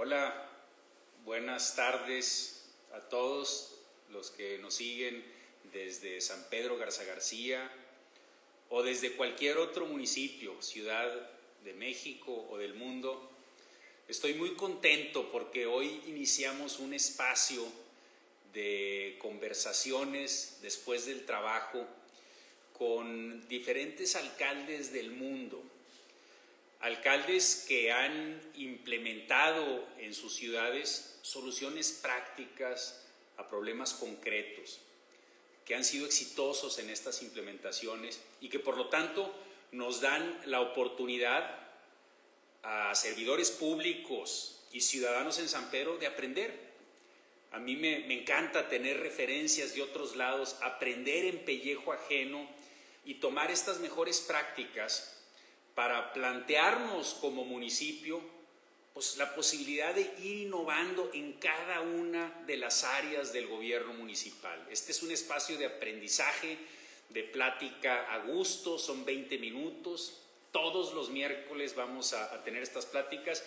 Hola, buenas tardes a todos los que nos siguen desde San Pedro Garza García o desde cualquier otro municipio, ciudad de México o del mundo. Estoy muy contento porque hoy iniciamos un espacio de conversaciones después del trabajo con diferentes alcaldes del mundo, alcaldes que han implementado en sus ciudades soluciones prácticas a problemas concretos, que han sido exitosos en estas implementaciones y que por lo tanto nos dan la oportunidad a servidores públicos y ciudadanos en San Pedro de aprender. A mí me, me, encanta tener referencias de otros lados, aprender en pellejo ajeno y tomar estas mejores prácticas para plantearnos como municipio pues, la posibilidad de ir innovando en cada una de las áreas del gobierno municipal. Este es un espacio de aprendizaje, de plática a gusto, son 20 minutos. Todos los miércoles vamos a, a tener estas pláticas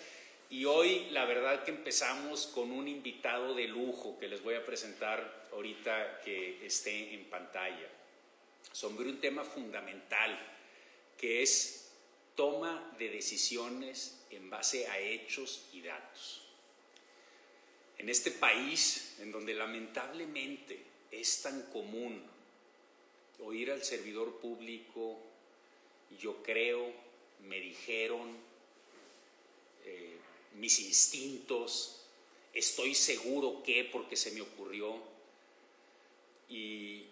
y hoy la verdad que empezamos con un invitado de lujo que les voy a presentar ahorita que esté en pantalla sobre un tema fundamental que es toma de decisiones en base a hechos y datos. En este país, en donde lamentablemente es tan común oír al servidor público, yo creo, me dijeron, eh, mis instintos, estoy seguro que porque se me ocurrió, y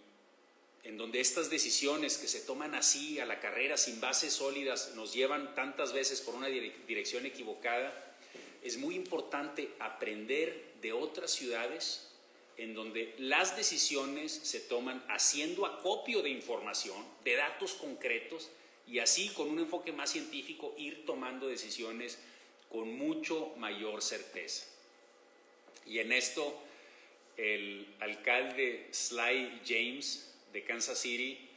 en donde estas decisiones que se toman así a la carrera sin bases sólidas nos llevan tantas veces por una dirección equivocada, es muy importante aprender de otras ciudades en donde las decisiones se toman haciendo acopio de información, de datos concretos, y así con un enfoque más científico ir tomando decisiones con mucho mayor certeza. Y en esto el alcalde Sly James de Kansas City,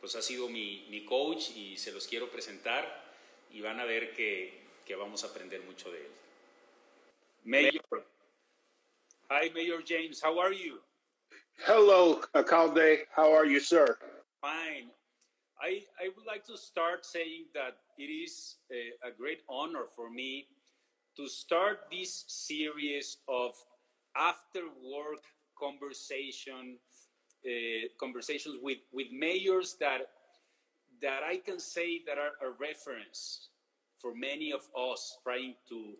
pues ha sido mi, mi, coach y se los quiero presentar y van a ver que, que vamos a aprender mucho de él. Mayor. Hi, Mayor James. How are you? Hello, Alcalde. How are you, sir? Fine. I, I would like to start saying that it is a, a great honor for me to start this series of after work conversation uh, conversations with, with mayors that that I can say that are a reference for many of us trying to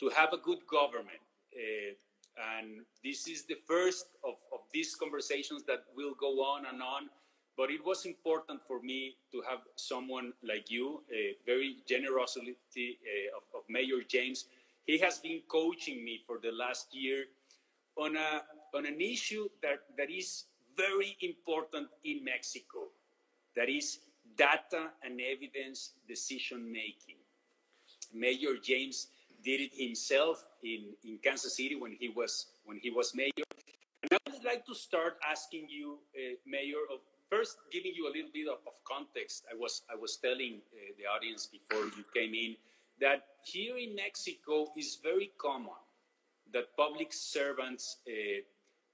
to have a good government. Uh, and this is the first of, of these conversations that will go on and on. But it was important for me to have someone like you, very generosity uh, of, of Mayor James. He has been coaching me for the last year on a on an issue that, that is very important in Mexico. That is data and evidence decision making. Mayor James did it himself in, in Kansas City when he was when he was mayor. And I would like to start asking you, uh, Mayor, of first giving you a little bit of, of context. I was I was telling uh, the audience before you came in that here in Mexico is very common that public servants uh,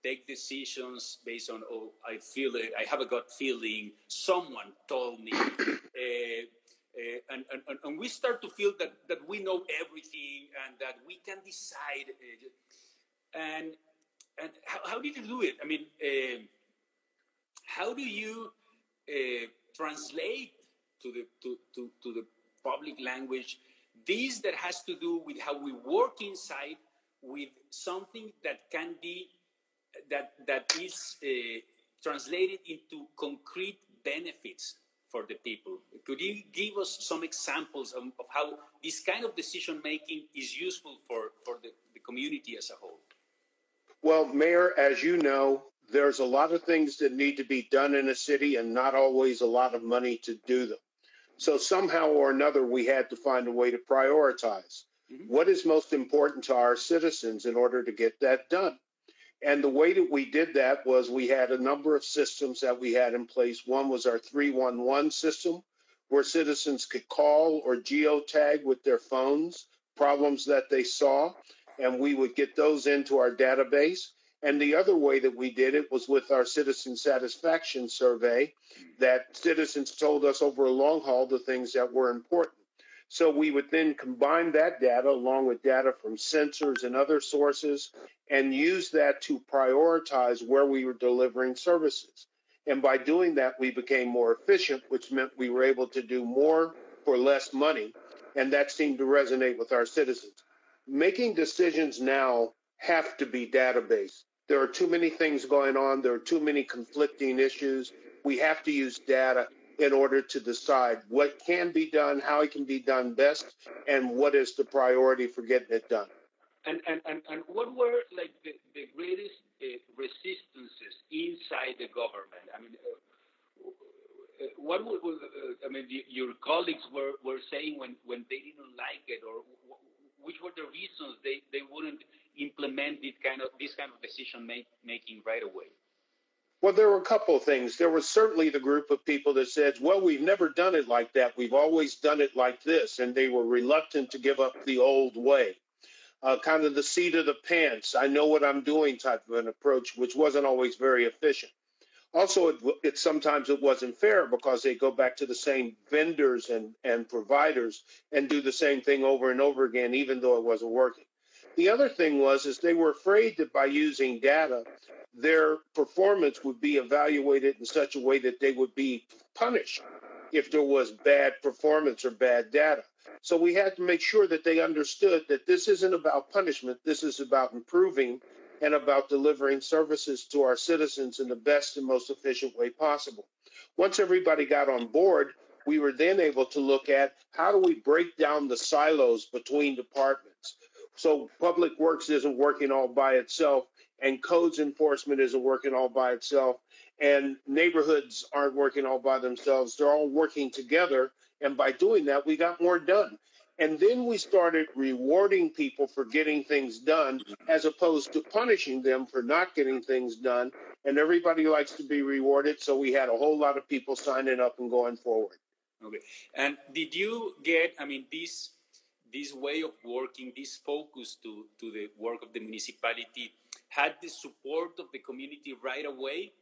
take decisions based on oh I feel it I have a gut feeling someone told me. Uh, uh, and, and, and we start to feel that that we know everything and that we can decide uh, and and how, how did you do it? I mean how do you uh, translate to the to, to, to the public language this that has to do with how we work inside with something that can be that that is uh, translated into concrete benefits for the people. Could you give us some examples of, of how this kind of decision making is useful for, for the, the community as a whole? Well, Mayor, as you know, there's a lot of things that need to be done in a city and not always a lot of money to do them. So somehow or another, we had to find a way to prioritize. Mm-hmm. What is most important to our citizens in order to get that done? And the way that we did that was we had a number of systems that we had in place. One was our 311 system, where citizens could call or geotag with their phones problems that they saw. and we would get those into our database. And the other way that we did it was with our citizen satisfaction survey that citizens told us over a long haul the things that were important. So we would then combine that data along with data from sensors and other sources and use that to prioritize where we were delivering services. And by doing that, we became more efficient, which meant we were able to do more for less money. And that seemed to resonate with our citizens. Making decisions now have to be data based. There are too many things going on, there are too many conflicting issues. We have to use data in order to decide what can be done, how it can be done best, and what is the priority for getting it done. And and, and, and what were like the, the greatest uh, resistances inside the government? I mean, uh, uh what would, uh, I mean, your colleagues were, were saying when, when they didn't like it, or which were the reasons they, they wouldn't implement this kind of this kind of decision make, making right away? Well, there were a couple of things. There was certainly the group of people that said, well, we've never done it like that. We've always done it like this. And they were reluctant to give up the old way. Uh, kind of the seat of the pants, I know what I'm doing type of an approach, which wasn't always very efficient. Also, it, it sometimes it wasn't fair because they go back to the same vendors and, and providers and do the same thing over and over again, even though it wasn't working. The other thing was is they were afraid that by using data, their performance would be evaluated in such a way that they would be punished if there was bad performance or bad data. So we had to make sure that they understood that this isn't about punishment, this is about improving and about delivering services to our citizens in the best and most efficient way possible. Once everybody got on board, we were then able to look at how do we break down the silos between departments. So public works isn't working all by itself and codes enforcement isn't working all by itself and neighborhoods aren't working all by themselves. They're all working together and by doing that we got more done. And then we started rewarding people for getting things done as opposed to punishing them for not getting things done and everybody likes to be rewarded so we had a whole lot of people signing up and going forward. Okay. And did you get i mean this this way of working this focus to to the work of the municipality had the support of the community right away,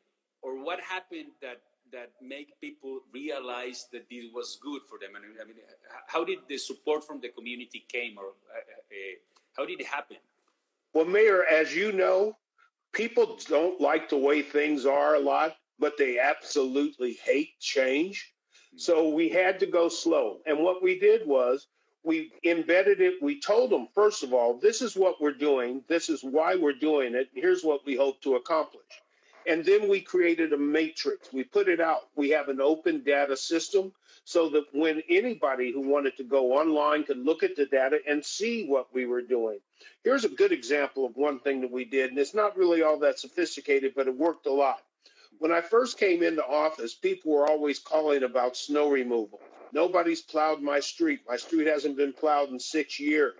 or what happened that that make people realize that this was good for them? I mean, I mean how did the support from the community came, or uh, uh, how did it happen? Well, Mayor, as you know, people don't like the way things are a lot, but they absolutely hate change. Hmm. So we had to go slow. And what we did was we embedded it. We told them, first of all, this is what we're doing. This is why we're doing it. Here's what we hope to accomplish. And then we created a matrix. We put it out. We have an open data system so that when anybody who wanted to go online could look at the data and see what we were doing. Here's a good example of one thing that we did, and it's not really all that sophisticated, but it worked a lot. When I first came into office, people were always calling about snow removal. Nobody's plowed my street. My street hasn't been plowed in six years.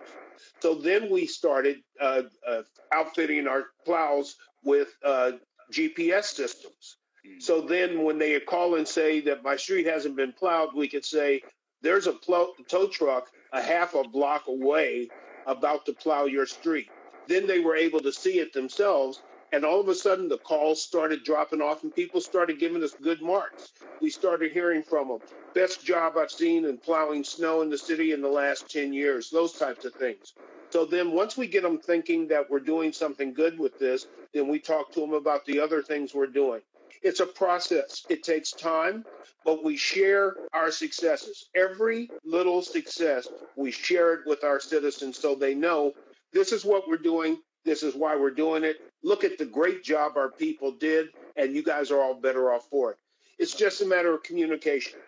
So then we started uh, uh, outfitting our plows with uh, GPS systems. Hmm. So then when they call and say that my street hasn't been plowed, we could say, there's a plow- tow truck a half a block away about to plow your street. Then they were able to see it themselves and all of a sudden, the calls started dropping off, and people started giving us good marks. We started hearing from them. Best job I've seen in plowing snow in the city in the last 10 years, those types of things. So then, once we get them thinking that we're doing something good with this, then we talk to them about the other things we're doing. It's a process, it takes time, but we share our successes. Every little success, we share it with our citizens so they know this is what we're doing, this is why we're doing it look at the great job our people did, and you guys are all better off for it. It's just a matter of communication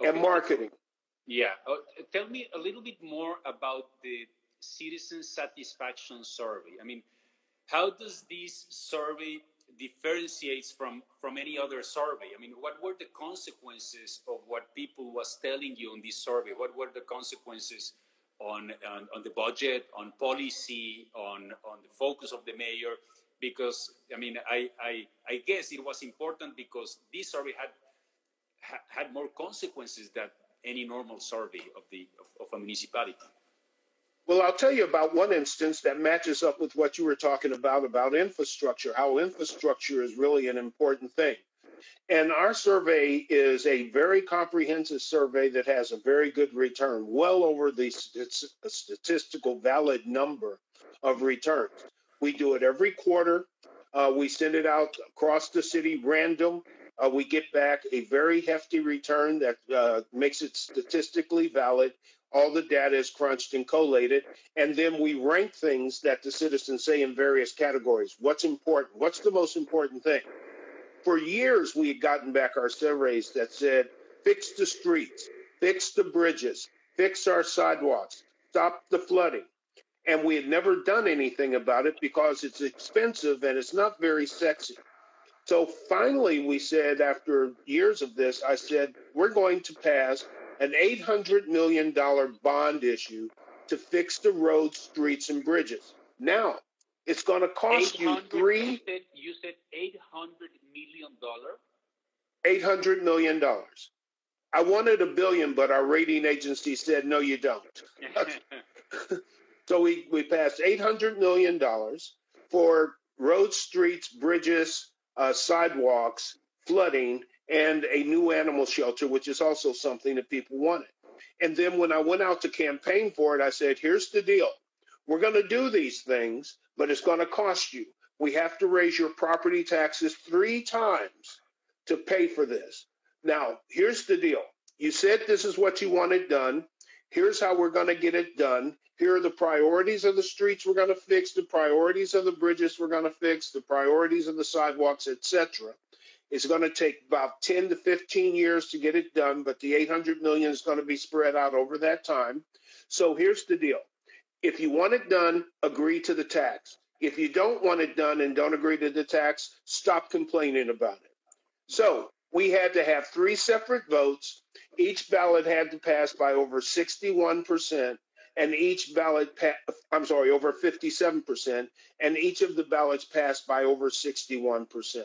okay. and marketing. Yeah. Uh, tell me a little bit more about the citizen satisfaction survey. I mean, how does this survey differentiates from from any other survey? I mean, what were the consequences of what people was telling you in this survey? What were the consequences on on, on the budget, on policy, on on the focus of the mayor? Because I mean I, I I guess it was important because this survey had had more consequences than any normal survey of the of, of a municipality. Well, I'll tell you about one instance that matches up with what you were talking about about infrastructure, how infrastructure is really an important thing. And our survey is a very comprehensive survey that has a very good return, well over the statistical valid number of returns. We do it every quarter. Uh, we send it out across the city random. Uh, we get back a very hefty return that uh, makes it statistically valid. All the data is crunched and collated. And then we rank things that the citizens say in various categories. What's important? What's the most important thing? For years, we had gotten back our surveys that said, fix the streets, fix the bridges, fix our sidewalks, stop the flooding. And we had never done anything about it because it's expensive and it's not very sexy. So finally, we said, after years of this, I said, we're going to pass an $800 million bond issue to fix the roads, streets, and bridges. Now, it's going to cost you three. You said, you said 800 million dollars. 800 million dollars. I wanted a billion, but our rating agency said, no, you don't. so we, we passed $800 million for roads, streets, bridges, uh, sidewalks, flooding, and a new animal shelter, which is also something that people wanted. And then when I went out to campaign for it, I said, here's the deal. We're going to do these things, but it's going to cost you. We have to raise your property taxes three times to pay for this. Now, here's the deal. You said this is what you wanted done. Here's how we're going to get it done. Here are the priorities of the streets we're going to fix, the priorities of the bridges we're going to fix, the priorities of the sidewalks, etc. It's going to take about 10 to 15 years to get it done, but the 800 million is going to be spread out over that time. So here's the deal. If you want it done, agree to the tax. If you don't want it done and don't agree to the tax, stop complaining about it. So we had to have three separate votes. Each ballot had to pass by over 61%, and each ballot, pa- I'm sorry, over 57%, and each of the ballots passed by over 61%.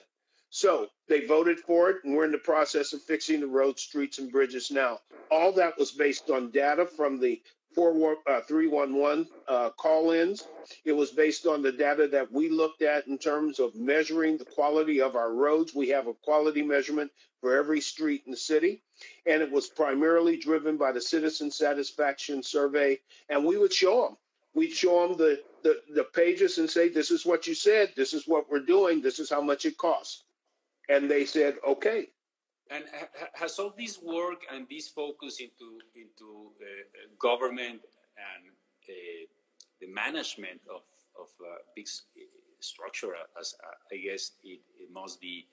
So they voted for it, and we're in the process of fixing the roads, streets, and bridges now. All that was based on data from the 311 uh, uh, call ins. It was based on the data that we looked at in terms of measuring the quality of our roads. We have a quality measurement for every street in the city. And it was primarily driven by the citizen satisfaction survey. And we would show them. We'd show them the, the, the pages and say, This is what you said. This is what we're doing. This is how much it costs. And they said, Okay. And has all this work and this focus into into uh, government and uh, the management of of uh, big structure, as I guess it, it must be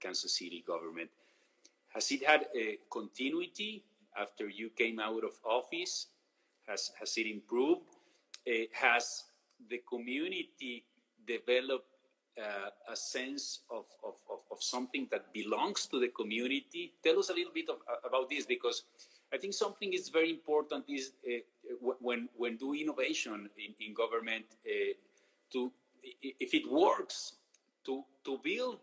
Kansas City government, has it had a continuity after you came out of office? Has has it improved? has the community developed uh, a sense of, of, of, of, something that belongs to the community. Tell us a little bit of, uh, about this because I think something is very important is uh, when, when do innovation in, in government uh, to, if it works, to, to build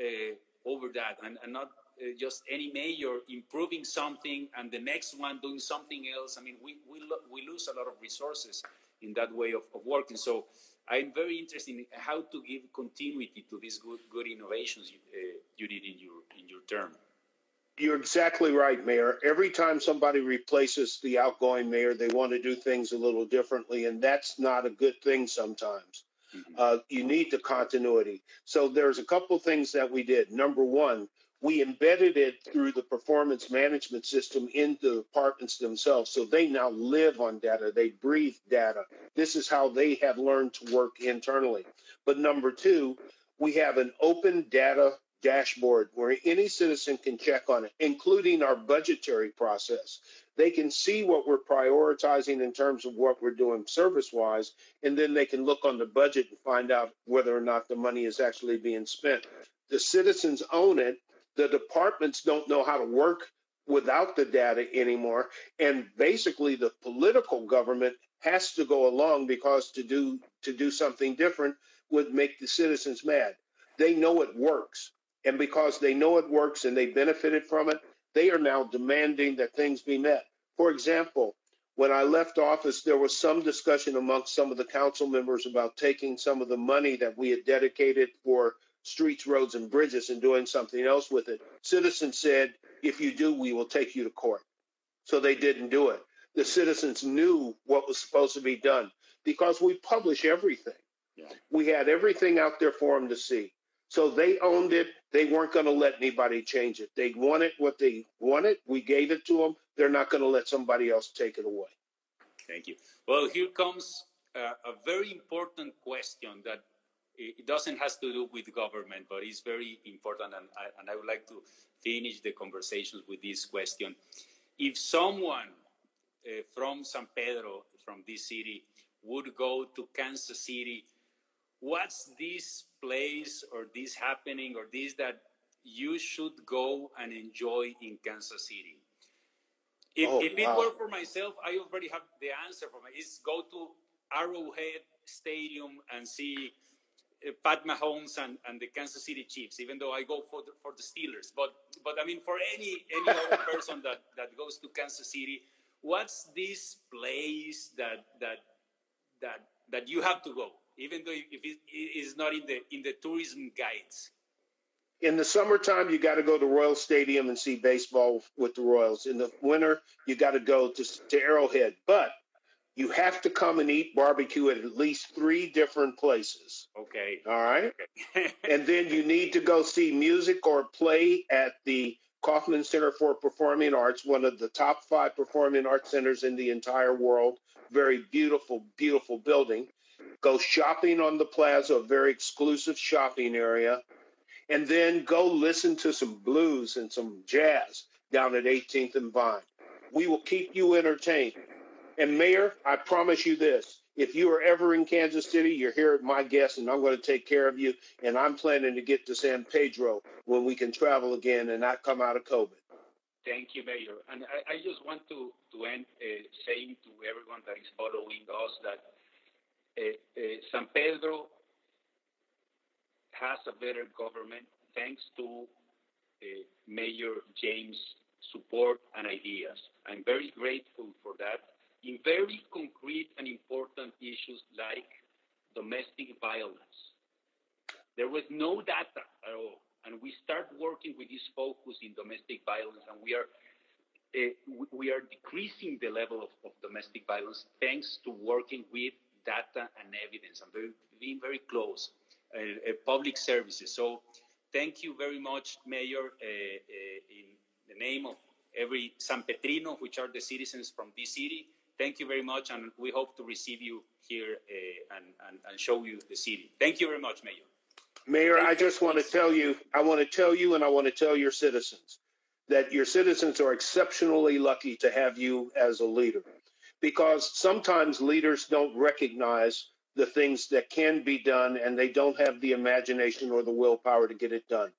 uh, over that and, and not uh, just any mayor improving something and the next one doing something else. I mean, we, we, lo- we lose a lot of resources in that way of, of working. So I'm very interested in how to give continuity to these good, good innovations you, uh, you did in your, in your term. You're exactly right, Mayor. Every time somebody replaces the outgoing mayor, they want to do things a little differently, and that's not a good thing sometimes. Mm-hmm. Uh, you need the continuity. So there's a couple things that we did. Number one, we embedded it through the performance management system into the departments themselves. So they now live on data, they breathe data. This is how they have learned to work internally. But number two, we have an open data dashboard where any citizen can check on it, including our budgetary process. They can see what we're prioritizing in terms of what we're doing service wise, and then they can look on the budget and find out whether or not the money is actually being spent. The citizens own it, the departments don't know how to work without the data anymore. And basically the political government has to go along because to do to do something different would make the citizens mad. They know it works. And because they know it works and they benefited from it, they are now demanding that things be met. For example, when I left office, there was some discussion amongst some of the council members about taking some of the money that we had dedicated for streets, roads, and bridges and doing something else with it. Citizens said, if you do, we will take you to court. So they didn't do it. The citizens knew what was supposed to be done because we publish everything. Yeah. We had everything out there for them to see. So they owned it. They weren't going to let anybody change it. They wanted what they wanted. We gave it to them. They're not going to let somebody else take it away. Thank you. Well, here comes uh, a very important question that it doesn't has to do with government, but it's very important, and I, and I would like to finish the conversations with this question. If someone uh, from San Pedro, from this city, would go to Kansas City, what's this place or this happening or this that you should go and enjoy in Kansas City? If, oh, if it wow. were for myself, I already have the answer for me. It's go to Arrowhead Stadium and see Uh, Pat Mahomes and, and the Kansas City Chiefs, even though I go for the, for the Steelers. But but I mean, for any any other person that, that goes to Kansas City, what's this place that that that that you have to go, even though if it is not in the in the tourism guides? In the summertime, you got to go to Royal Stadium and see baseball with the Royals. In the winter, you got to go to, to Arrowhead. But you have to come and eat barbecue at at least three different places. Okay. All right. Okay. and then you need to go see music or play at the Kauffman Center for Performing Arts, one of the top five performing arts centers in the entire world. Very beautiful, beautiful building. Go shopping on the plaza, a very exclusive shopping area. And then go listen to some blues and some jazz down at 18th and Vine. We will keep you entertained. And Mayor, I promise you this if you are ever in Kansas City, you're here at my guest, and I'm going to take care of you. And I'm planning to get to San Pedro when we can travel again and not come out of COVID. Thank you, Mayor. And I, I just want to, to end uh, saying to everyone that is following us that uh, uh, San Pedro has a better government thanks to uh, Mayor James' support and ideas. I'm very grateful for that in very concrete and important issues like domestic violence. There was no data at all. And we start working with this focus in domestic violence, and we are uh, we are decreasing the level of, of, domestic violence thanks to working with data and evidence and very, being very close uh, uh, public services. So, thank you very much, Mayor, in the name of every San Petrino, which are the citizens from this city thank you very much, and we hope to receive you here uh, and, and, and, show you the city. Thank you very much, Mayor. Mayor, thank I just want to tell you, I want to tell you, and I want to tell your citizens that your citizens are exceptionally lucky to have you as a leader because sometimes leaders don't recognize the things that can be done and they don't have the imagination or the willpower to get it done.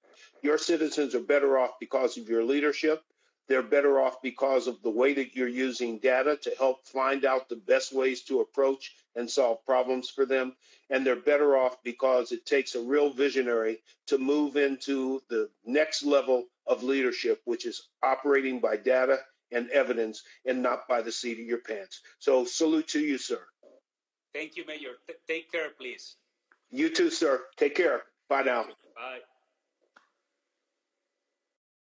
Your citizens are better off because of your leadership they're better off because of the way that you're using data to help find out the best ways to approach and solve problems for them. And they're better off because it takes a real visionary to move into the next level of leadership, which is operating by data and evidence and not by the seat of your pants. So, salute to you, sir. Thank you, Mayor. T- take care, please. You too, sir. Take care. Bye now. Bye.